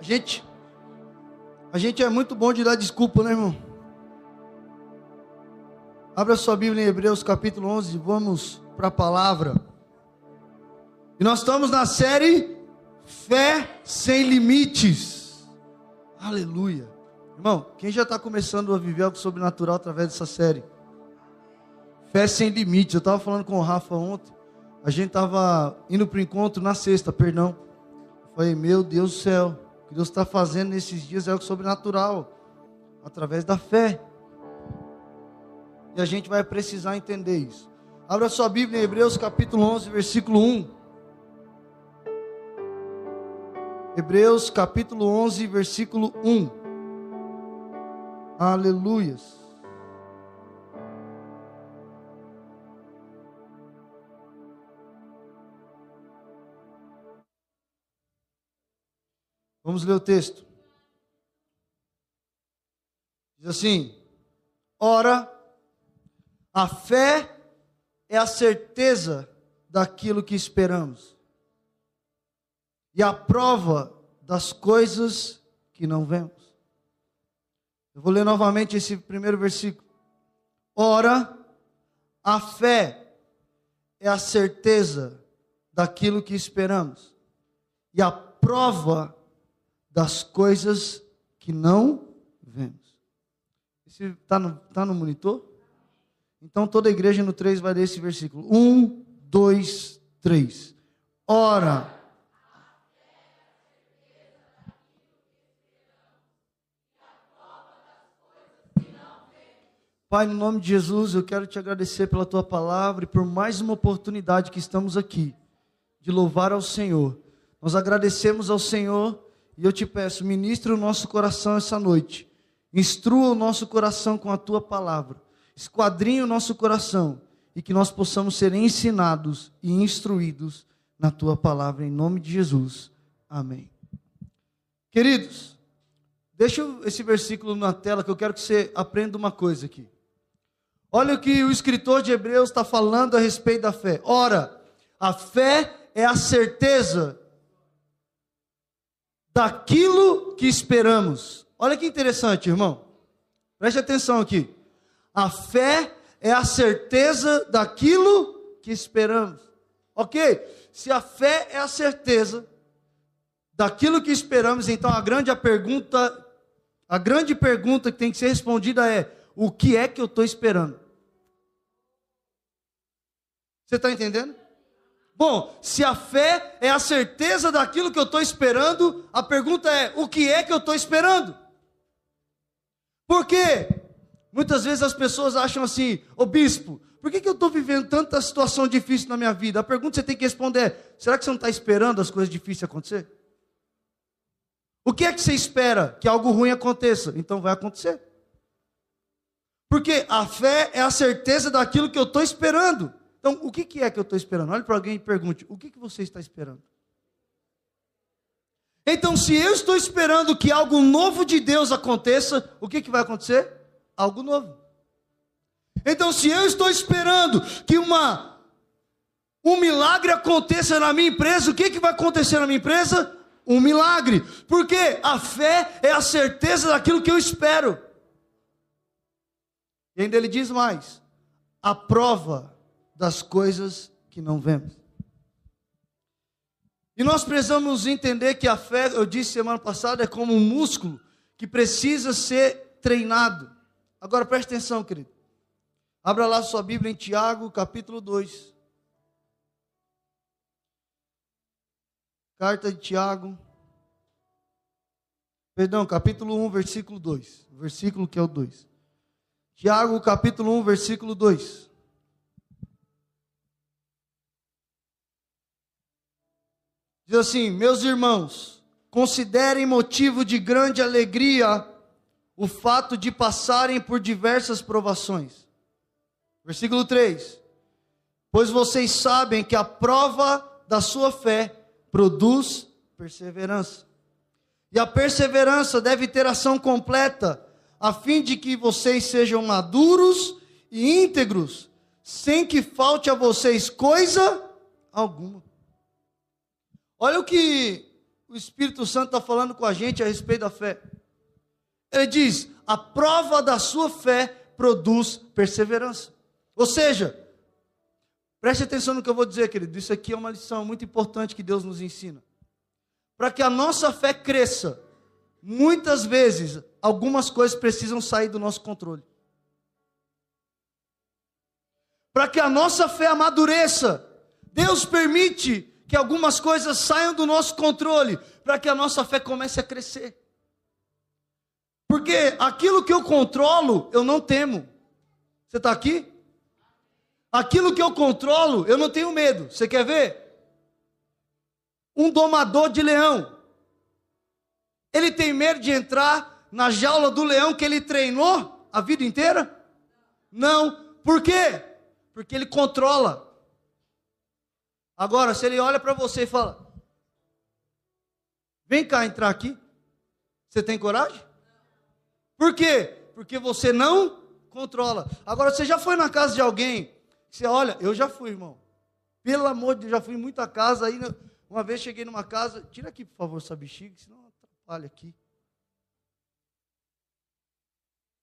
A gente, a gente é muito bom de dar desculpa, né, irmão? Abra sua Bíblia em Hebreus capítulo 11, vamos para a palavra. E nós estamos na série Fé Sem Limites. Aleluia. Irmão, quem já está começando a viver algo sobrenatural através dessa série? Fé Sem Limites. Eu estava falando com o Rafa ontem. A gente estava indo para o encontro na sexta, perdão. Eu falei, meu Deus do céu, que Deus está fazendo nesses dias é algo sobrenatural, através da fé. E a gente vai precisar entender isso. Abra sua Bíblia em Hebreus capítulo 11, versículo 1. Hebreus capítulo 11, versículo 1. Aleluias. Vamos ler o texto. Diz assim: Ora, a fé é a certeza daquilo que esperamos, e a prova das coisas que não vemos. Eu vou ler novamente esse primeiro versículo. Ora, a fé é a certeza daquilo que esperamos, e a prova das coisas que não vemos. Está no, tá no monitor? Então toda a igreja no 3 vai ler esse versículo. 1, 2, 3. Ora. Pai, no nome de Jesus, eu quero te agradecer pela tua palavra e por mais uma oportunidade que estamos aqui de louvar ao Senhor. Nós agradecemos ao Senhor e eu te peço, ministre o nosso coração essa noite. Instrua o nosso coração com a tua palavra. Esquadrinhe o nosso coração e que nós possamos ser ensinados e instruídos na tua palavra em nome de Jesus. Amém. Queridos, deixa esse versículo na tela que eu quero que você aprenda uma coisa aqui. Olha o que o escritor de Hebreus está falando a respeito da fé. Ora, a fé é a certeza daquilo que esperamos. Olha que interessante, irmão. Preste atenção aqui. A fé é a certeza daquilo que esperamos. Ok? Se a fé é a certeza daquilo que esperamos, então a grande pergunta, a grande pergunta que tem que ser respondida é: o que é que eu estou esperando? Você está entendendo? Bom, se a fé é a certeza daquilo que eu estou esperando, a pergunta é: o que é que eu estou esperando? Por quê? Muitas vezes as pessoas acham assim, ô bispo, por que, que eu estou vivendo tanta situação difícil na minha vida? A pergunta que você tem que responder é: será que você não está esperando as coisas difíceis acontecer? O que é que você espera? Que algo ruim aconteça? Então vai acontecer. Porque a fé é a certeza daquilo que eu estou esperando. Então, o que, é que eu estou esperando? Olhe para alguém e pergunte: o que, que você está esperando? Então, se eu estou esperando que algo novo de Deus aconteça, o que, que vai acontecer? Algo novo. Então, se eu estou esperando que uma, um milagre aconteça na minha empresa, o que, que vai acontecer na minha empresa? Um milagre. Porque a fé é a certeza daquilo que eu espero. E ainda ele diz mais: a prova das coisas que não vemos. E nós precisamos entender que a fé, eu disse semana passada, é como um músculo que precisa ser treinado. Agora preste atenção, querido. Abra lá sua Bíblia em Tiago, capítulo 2. Carta de Tiago. Perdão, capítulo 1, versículo 2. Versículo que é o 2. Tiago, capítulo 1, versículo 2. Diz assim: Meus irmãos, considerem motivo de grande alegria o fato de passarem por diversas provações. Versículo 3: Pois vocês sabem que a prova da sua fé produz perseverança. E a perseverança deve ter ação completa, a fim de que vocês sejam maduros e íntegros, sem que falte a vocês coisa alguma. Olha o que o Espírito Santo está falando com a gente a respeito da fé. Ele diz: a prova da sua fé produz perseverança. Ou seja, preste atenção no que eu vou dizer, querido. Isso aqui é uma lição muito importante que Deus nos ensina. Para que a nossa fé cresça, muitas vezes algumas coisas precisam sair do nosso controle. Para que a nossa fé amadureça, Deus permite que algumas coisas saiam do nosso controle, para que a nossa fé comece a crescer. Porque aquilo que eu controlo, eu não temo. Você está aqui? Aquilo que eu controlo, eu não tenho medo. Você quer ver? Um domador de leão. Ele tem medo de entrar na jaula do leão que ele treinou a vida inteira? Não. Por quê? Porque ele controla. Agora, se ele olha para você e fala: Vem cá entrar aqui. Você tem coragem? Por quê? Porque você não controla. Agora, você já foi na casa de alguém? Você olha, eu já fui, irmão. Pelo amor de Deus, já fui em muita casa. Aí, uma vez cheguei numa casa. Tira aqui, por favor, essa bexiga, senão atrapalha aqui.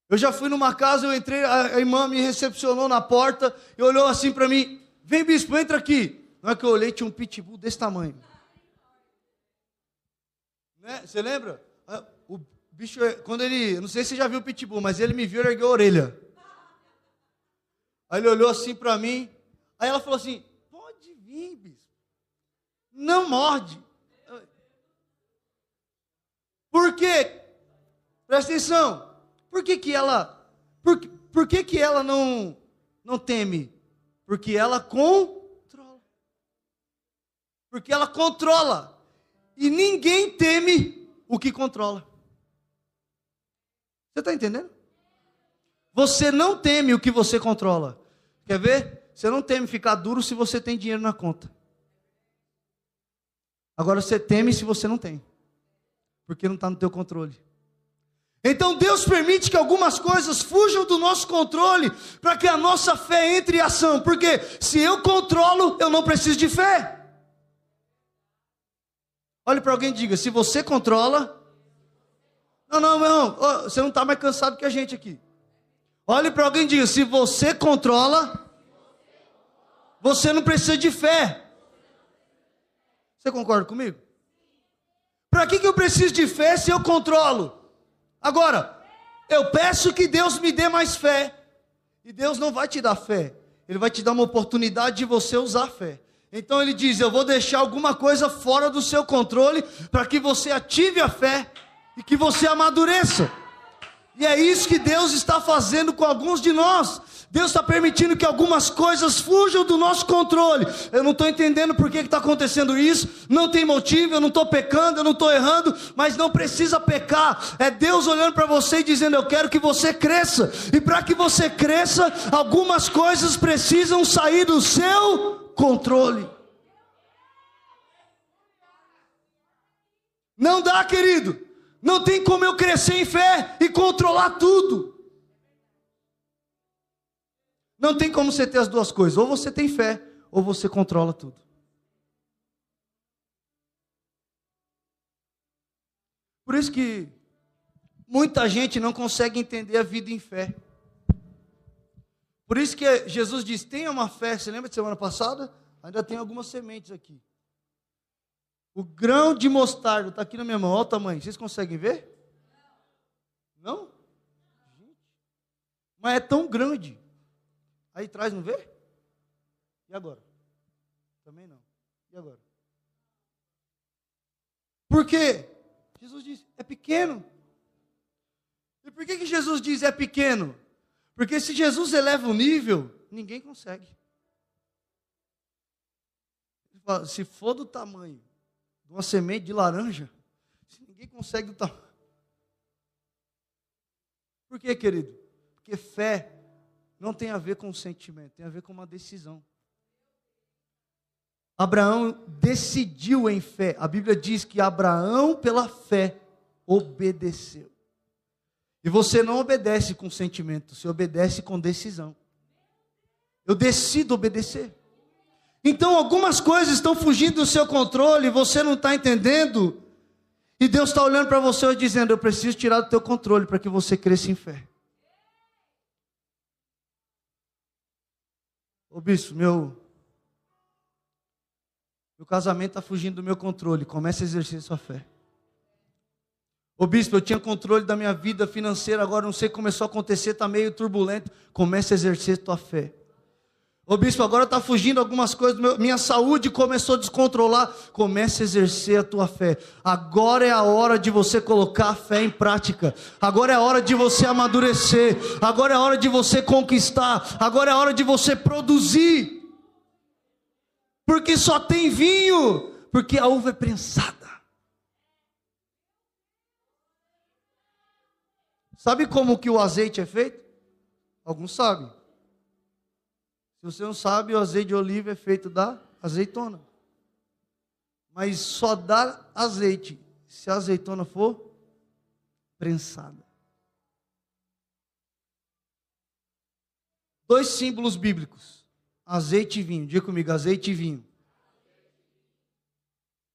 Eu já fui numa casa, eu entrei, a irmã me recepcionou na porta e olhou assim para mim: Vem, bispo, entra aqui. Não é que eu olhei, tinha um pitbull desse tamanho. Né? Você lembra? Ah, o bicho, é, quando ele, não sei se você já viu o pitbull, mas ele me viu e ergueu a orelha. Aí ele olhou assim para mim. Aí ela falou assim: Pode vir, bispo. Não morde. Por quê? Presta atenção. Por que, que ela. Por, por que, que ela não, não teme? Porque ela com porque ela controla. E ninguém teme o que controla. Você está entendendo? Você não teme o que você controla. Quer ver? Você não teme ficar duro se você tem dinheiro na conta. Agora você teme se você não tem. Porque não está no teu controle. Então Deus permite que algumas coisas fujam do nosso controle para que a nossa fé entre em ação. Porque se eu controlo, eu não preciso de fé. Olhe para alguém e diga: se você controla. Não, não, não, você não está mais cansado que a gente aqui. Olhe para alguém e diga: se você controla, você não precisa de fé. Você concorda comigo? Para que, que eu preciso de fé se eu controlo? Agora, eu peço que Deus me dê mais fé. E Deus não vai te dar fé. Ele vai te dar uma oportunidade de você usar a fé. Então ele diz: Eu vou deixar alguma coisa fora do seu controle para que você ative a fé e que você amadureça. E é isso que Deus está fazendo com alguns de nós. Deus está permitindo que algumas coisas fujam do nosso controle. Eu não estou entendendo por que está acontecendo isso. Não tem motivo, eu não estou pecando, eu não estou errando, mas não precisa pecar. É Deus olhando para você e dizendo: Eu quero que você cresça. E para que você cresça, algumas coisas precisam sair do seu controle. Não dá, querido. Não tem como eu crescer em fé e controlar tudo. Não tem como você ter as duas coisas. Ou você tem fé, ou você controla tudo. Por isso que muita gente não consegue entender a vida em fé. Por isso que Jesus diz: tenha uma fé. Você lembra de semana passada? Ainda tem algumas sementes aqui. O grão de mostarda está aqui na minha mão. Olha o tamanho. Vocês conseguem ver? Não? Mas é tão grande. Aí atrás não vê? E agora? Também não. E agora? Por quê? Jesus diz: é pequeno. E por que, que Jesus diz é pequeno? Porque se Jesus eleva o nível, ninguém consegue. Se for do tamanho de uma semente de laranja, ninguém consegue do tamanho. Por quê, querido? Porque fé não tem a ver com sentimento, tem a ver com uma decisão. Abraão decidiu em fé. A Bíblia diz que Abraão, pela fé, obedeceu. E você não obedece com sentimento, você obedece com decisão. Eu decido obedecer. Então, algumas coisas estão fugindo do seu controle, você não está entendendo. E Deus está olhando para você e dizendo: Eu preciso tirar do teu controle para que você cresça em fé. Ô bispo, meu, meu casamento está fugindo do meu controle. Comece a exercer sua fé. Ô bispo, eu tinha controle da minha vida financeira, agora não sei começou a acontecer, está meio turbulento. Comece a exercer sua fé. Ô bispo, agora está fugindo algumas coisas, minha saúde começou a descontrolar. Comece a exercer a tua fé. Agora é a hora de você colocar a fé em prática. Agora é a hora de você amadurecer. Agora é a hora de você conquistar. Agora é a hora de você produzir. Porque só tem vinho, porque a uva é prensada. Sabe como que o azeite é feito? Alguns sabem. Se você não sabe, o azeite de oliva é feito da azeitona. Mas só dá azeite se a azeitona for prensada. Dois símbolos bíblicos: azeite e vinho. Diga comigo, azeite e vinho.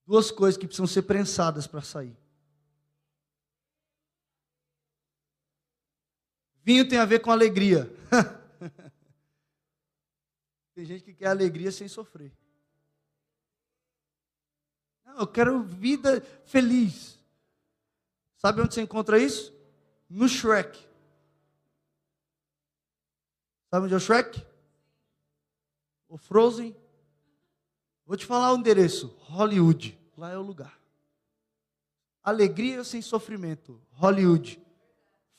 Duas coisas que precisam ser prensadas para sair. Vinho tem a ver com alegria. Tem gente que quer alegria sem sofrer. Não, eu quero vida feliz. Sabe onde você encontra isso? No Shrek. Sabe onde é o Shrek? O Frozen. Vou te falar o endereço: Hollywood. Lá é o lugar. Alegria sem sofrimento. Hollywood.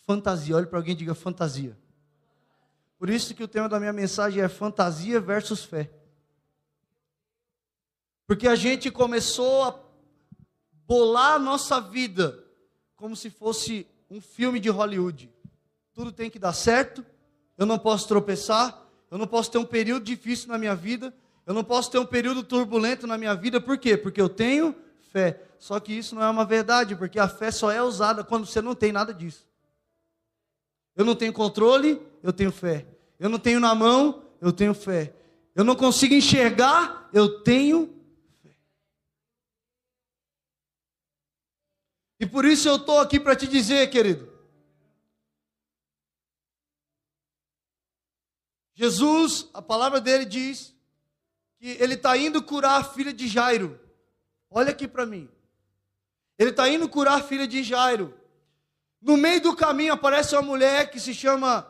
Fantasia. Olhe para alguém e diga fantasia. Por isso que o tema da minha mensagem é fantasia versus fé. Porque a gente começou a bolar a nossa vida como se fosse um filme de Hollywood. Tudo tem que dar certo, eu não posso tropeçar, eu não posso ter um período difícil na minha vida, eu não posso ter um período turbulento na minha vida, por quê? Porque eu tenho fé. Só que isso não é uma verdade, porque a fé só é usada quando você não tem nada disso. Eu não tenho controle, eu tenho fé. Eu não tenho na mão, eu tenho fé. Eu não consigo enxergar, eu tenho fé. E por isso eu estou aqui para te dizer, querido. Jesus, a palavra dele diz que ele está indo curar a filha de Jairo. Olha aqui para mim. Ele está indo curar a filha de Jairo. No meio do caminho aparece uma mulher que se chama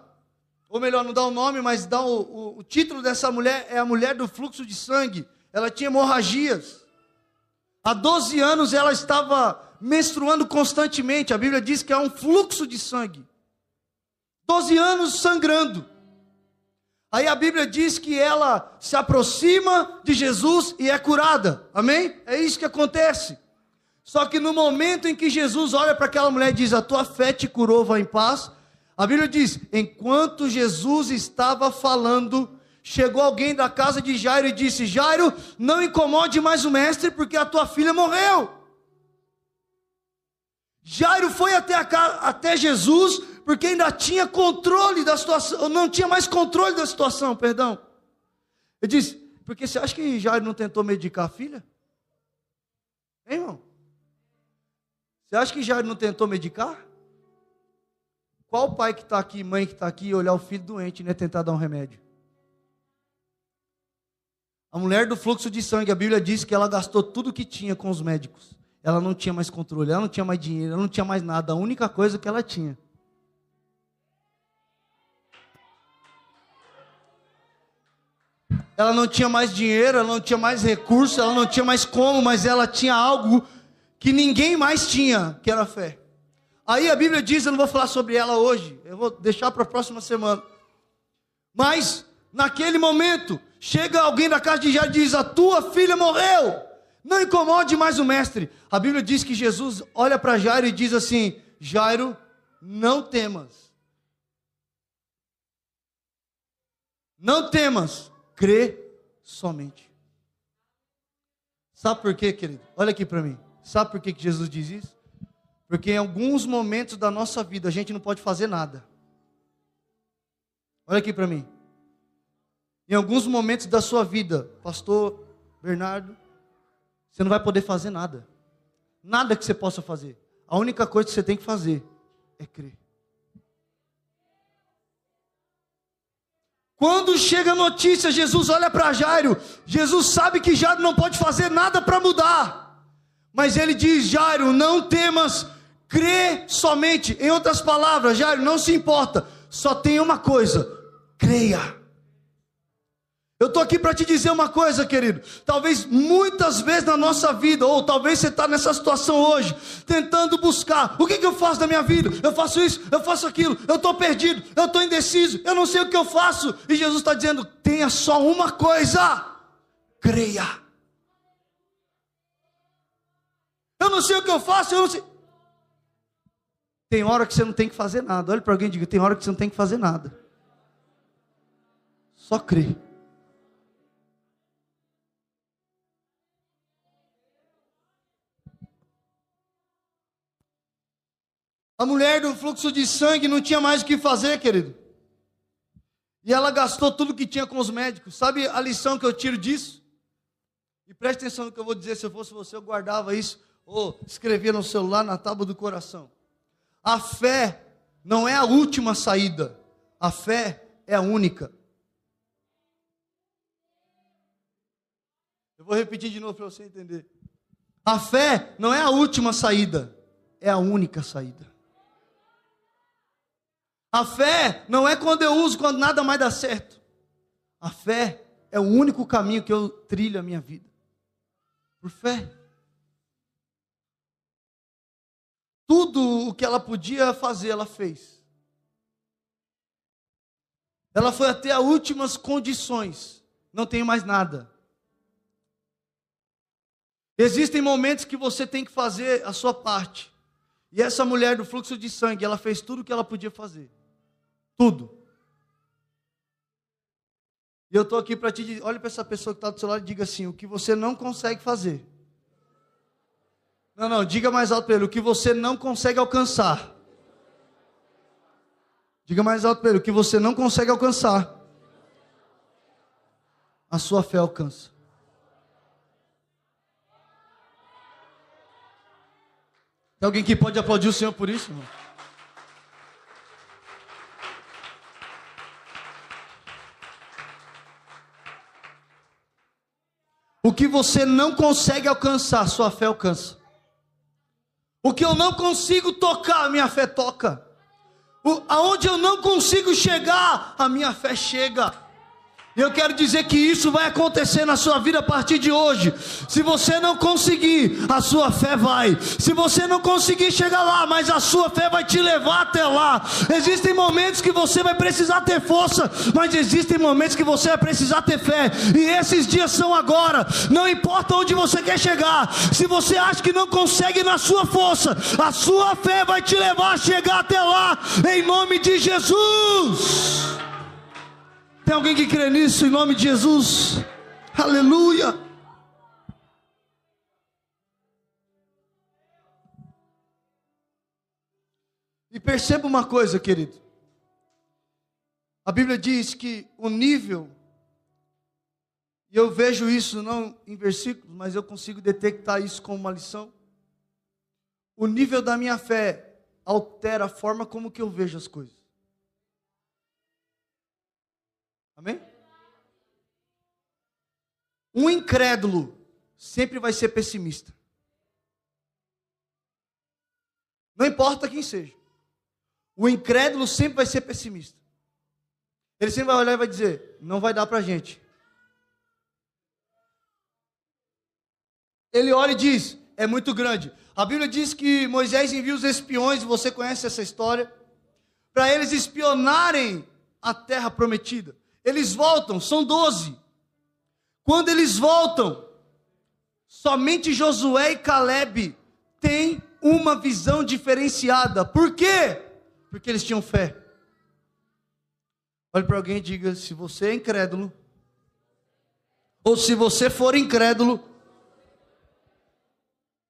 ou melhor, não dá o nome, mas dá o, o, o título dessa mulher é a mulher do fluxo de sangue. Ela tinha hemorragias. Há 12 anos ela estava menstruando constantemente. A Bíblia diz que há um fluxo de sangue. 12 anos sangrando. Aí a Bíblia diz que ela se aproxima de Jesus e é curada. Amém? É isso que acontece. Só que no momento em que Jesus olha para aquela mulher e diz: A tua fé te curou, vá em paz. A Bíblia diz: enquanto Jesus estava falando, chegou alguém da casa de Jairo e disse: Jairo, não incomode mais o mestre, porque a tua filha morreu. Jairo foi até, a, até Jesus, porque ainda tinha controle da situação, não tinha mais controle da situação, perdão. Ele disse: porque você acha que Jairo não tentou medicar a filha? Hein, irmão? Você acha que Jairo não tentou medicar? Qual pai que está aqui, mãe que está aqui, olhar o filho doente e né, tentar dar um remédio? A mulher do fluxo de sangue, a Bíblia diz que ela gastou tudo que tinha com os médicos. Ela não tinha mais controle, ela não tinha mais dinheiro, ela não tinha mais nada. A única coisa que ela tinha. Ela não tinha mais dinheiro, ela não tinha mais recurso, ela não tinha mais como, mas ela tinha algo que ninguém mais tinha, que era fé. Aí a Bíblia diz, eu não vou falar sobre ela hoje, eu vou deixar para a próxima semana. Mas, naquele momento, chega alguém da casa de Jairo e diz: A tua filha morreu, não incomode mais o mestre. A Bíblia diz que Jesus olha para Jairo e diz assim: Jairo, não temas. Não temas, crê somente. Sabe por quê, querido? Olha aqui para mim. Sabe por que Jesus diz isso? Porque em alguns momentos da nossa vida a gente não pode fazer nada. Olha aqui para mim. Em alguns momentos da sua vida, pastor Bernardo, você não vai poder fazer nada. nada que você possa fazer. A única coisa que você tem que fazer é crer. Quando chega a notícia, Jesus olha para Jairo. Jesus sabe que Jairo não pode fazer nada para mudar. Mas ele diz: Jairo, não temas, crê somente. Em outras palavras, Jairo, não se importa. Só tem uma coisa: creia. Eu estou aqui para te dizer uma coisa, querido. Talvez muitas vezes na nossa vida, ou talvez você está nessa situação hoje, tentando buscar: o que, que eu faço da minha vida? Eu faço isso, eu faço aquilo, eu estou perdido, eu estou indeciso, eu não sei o que eu faço. E Jesus está dizendo: tenha só uma coisa, creia. Eu não sei o que eu faço, eu não sei. Tem hora que você não tem que fazer nada. Olha para alguém e diga: tem hora que você não tem que fazer nada. Só crê. A mulher do fluxo de sangue não tinha mais o que fazer, querido. E ela gastou tudo que tinha com os médicos. Sabe a lição que eu tiro disso? E preste atenção no que eu vou dizer. Se eu fosse você, eu guardava isso ou escrevia no celular, na tábua do coração. A fé não é a última saída. A fé é a única. Eu vou repetir de novo para você entender. A fé não é a última saída, é a única saída. A fé não é quando eu uso quando nada mais dá certo. A fé é o único caminho que eu trilho a minha vida. Por fé. Tudo o que ela podia fazer, ela fez. Ela foi até as últimas condições. Não tenho mais nada. Existem momentos que você tem que fazer a sua parte. E essa mulher do fluxo de sangue, ela fez tudo o que ela podia fazer. Tudo. E eu estou aqui para te dizer, olha para essa pessoa que está do seu lado e diga assim, o que você não consegue fazer. Não, não, diga mais alto para ele, o que você não consegue alcançar. Diga mais alto para ele, o que você não consegue alcançar. A sua fé alcança. Tem alguém que pode aplaudir o Senhor por isso, irmão? O que você não consegue alcançar, sua fé alcança. O que eu não consigo tocar, a minha fé toca. O, aonde eu não consigo chegar, a minha fé chega. Eu quero dizer que isso vai acontecer na sua vida a partir de hoje. Se você não conseguir, a sua fé vai. Se você não conseguir chegar lá, mas a sua fé vai te levar até lá. Existem momentos que você vai precisar ter força, mas existem momentos que você vai precisar ter fé. E esses dias são agora. Não importa onde você quer chegar. Se você acha que não consegue na sua força, a sua fé vai te levar a chegar até lá. Em nome de Jesus. Tem alguém que crê nisso em nome de Jesus? Aleluia. E perceba uma coisa, querido. A Bíblia diz que o nível, e eu vejo isso não em versículos, mas eu consigo detectar isso como uma lição. O nível da minha fé altera a forma como que eu vejo as coisas. Amém? Um incrédulo sempre vai ser pessimista. Não importa quem seja. O incrédulo sempre vai ser pessimista. Ele sempre vai olhar e vai dizer: não vai dar para a gente. Ele olha e diz: é muito grande. A Bíblia diz que Moisés envia os espiões, você conhece essa história, para eles espionarem a terra prometida. Eles voltam, são doze. Quando eles voltam, somente Josué e Caleb têm uma visão diferenciada. Por quê? Porque eles tinham fé. Olhe para alguém e diga: se você é incrédulo, ou se você for incrédulo,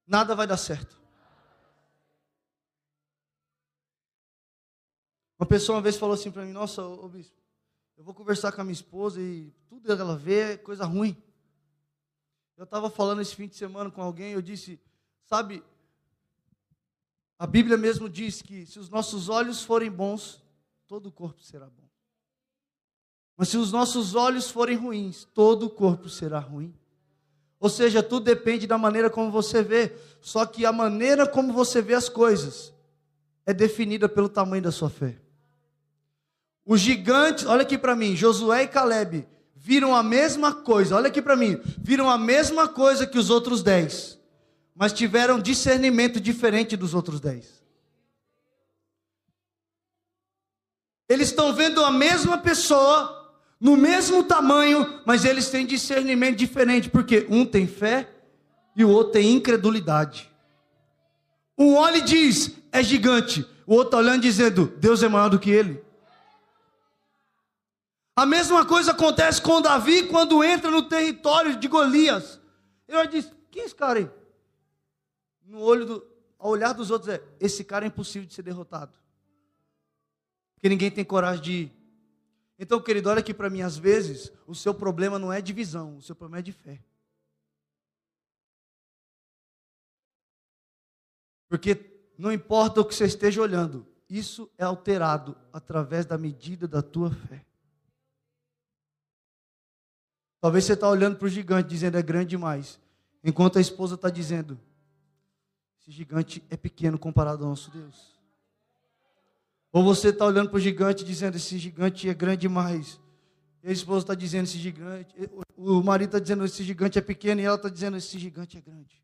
nada vai dar certo. Uma pessoa uma vez falou assim para mim: Nossa, ô, bispo, eu vou conversar com a minha esposa e tudo ela vê é coisa ruim. Eu estava falando esse fim de semana com alguém, eu disse, sabe, A Bíblia mesmo diz que se os nossos olhos forem bons, todo o corpo será bom. Mas se os nossos olhos forem ruins, todo o corpo será ruim. Ou seja, tudo depende da maneira como você vê. Só que a maneira como você vê as coisas é definida pelo tamanho da sua fé. Os gigantes, olha aqui para mim, Josué e Caleb viram a mesma coisa, olha aqui para mim, viram a mesma coisa que os outros dez, mas tiveram discernimento diferente dos outros dez. Eles estão vendo a mesma pessoa, no mesmo tamanho, mas eles têm discernimento diferente, porque um tem fé e o outro tem incredulidade. Um olha e diz: é gigante. O outro tá olhando dizendo: Deus é maior do que ele. A mesma coisa acontece com Davi quando entra no território de Golias. Eu disse: quem é esse cara aí? No olho do, ao olhar dos outros é: esse cara é impossível de ser derrotado. Porque ninguém tem coragem de ir. Então, querido, olha aqui para mim, às vezes, o seu problema não é de visão, o seu problema é de fé. Porque não importa o que você esteja olhando, isso é alterado através da medida da tua fé. Talvez você está olhando para o gigante dizendo é grande demais, enquanto a esposa está dizendo esse gigante é pequeno comparado ao nosso Deus. Ou você está olhando para o gigante dizendo esse gigante é grande demais. E a esposa está dizendo esse gigante, o marido está dizendo esse gigante é pequeno e ela está dizendo esse gigante é grande.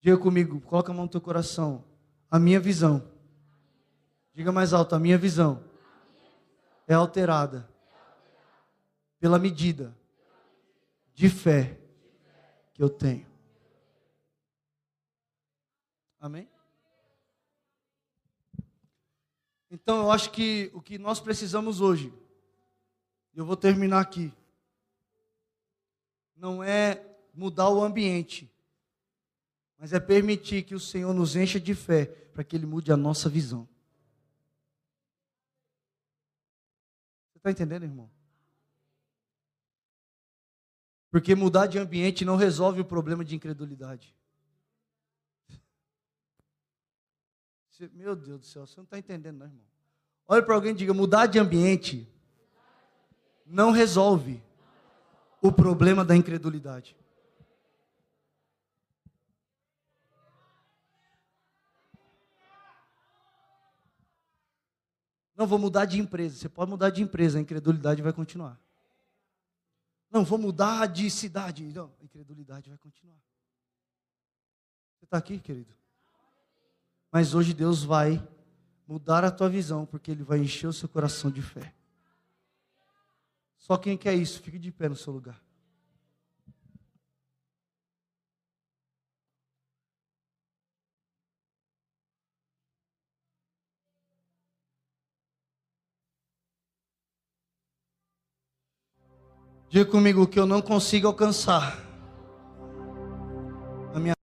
Diga comigo, coloca a mão no teu coração. A minha visão. Diga mais alto, a minha visão é alterada pela medida de fé que eu tenho. Amém? Então eu acho que o que nós precisamos hoje, eu vou terminar aqui, não é mudar o ambiente, mas é permitir que o Senhor nos encha de fé para que Ele mude a nossa visão. Você está entendendo, irmão? Porque mudar de ambiente não resolve o problema de incredulidade. Você, meu Deus do céu, você não está entendendo, não, irmão. Olha para alguém e diga: mudar de ambiente não resolve o problema da incredulidade. Não, vou mudar de empresa. Você pode mudar de empresa, a incredulidade vai continuar. Não, vou mudar de cidade. Não, a incredulidade vai continuar. Você está aqui, querido? Mas hoje Deus vai mudar a tua visão, porque Ele vai encher o seu coração de fé. Só quem quer isso, fique de pé no seu lugar. Diga comigo que eu não consigo alcançar.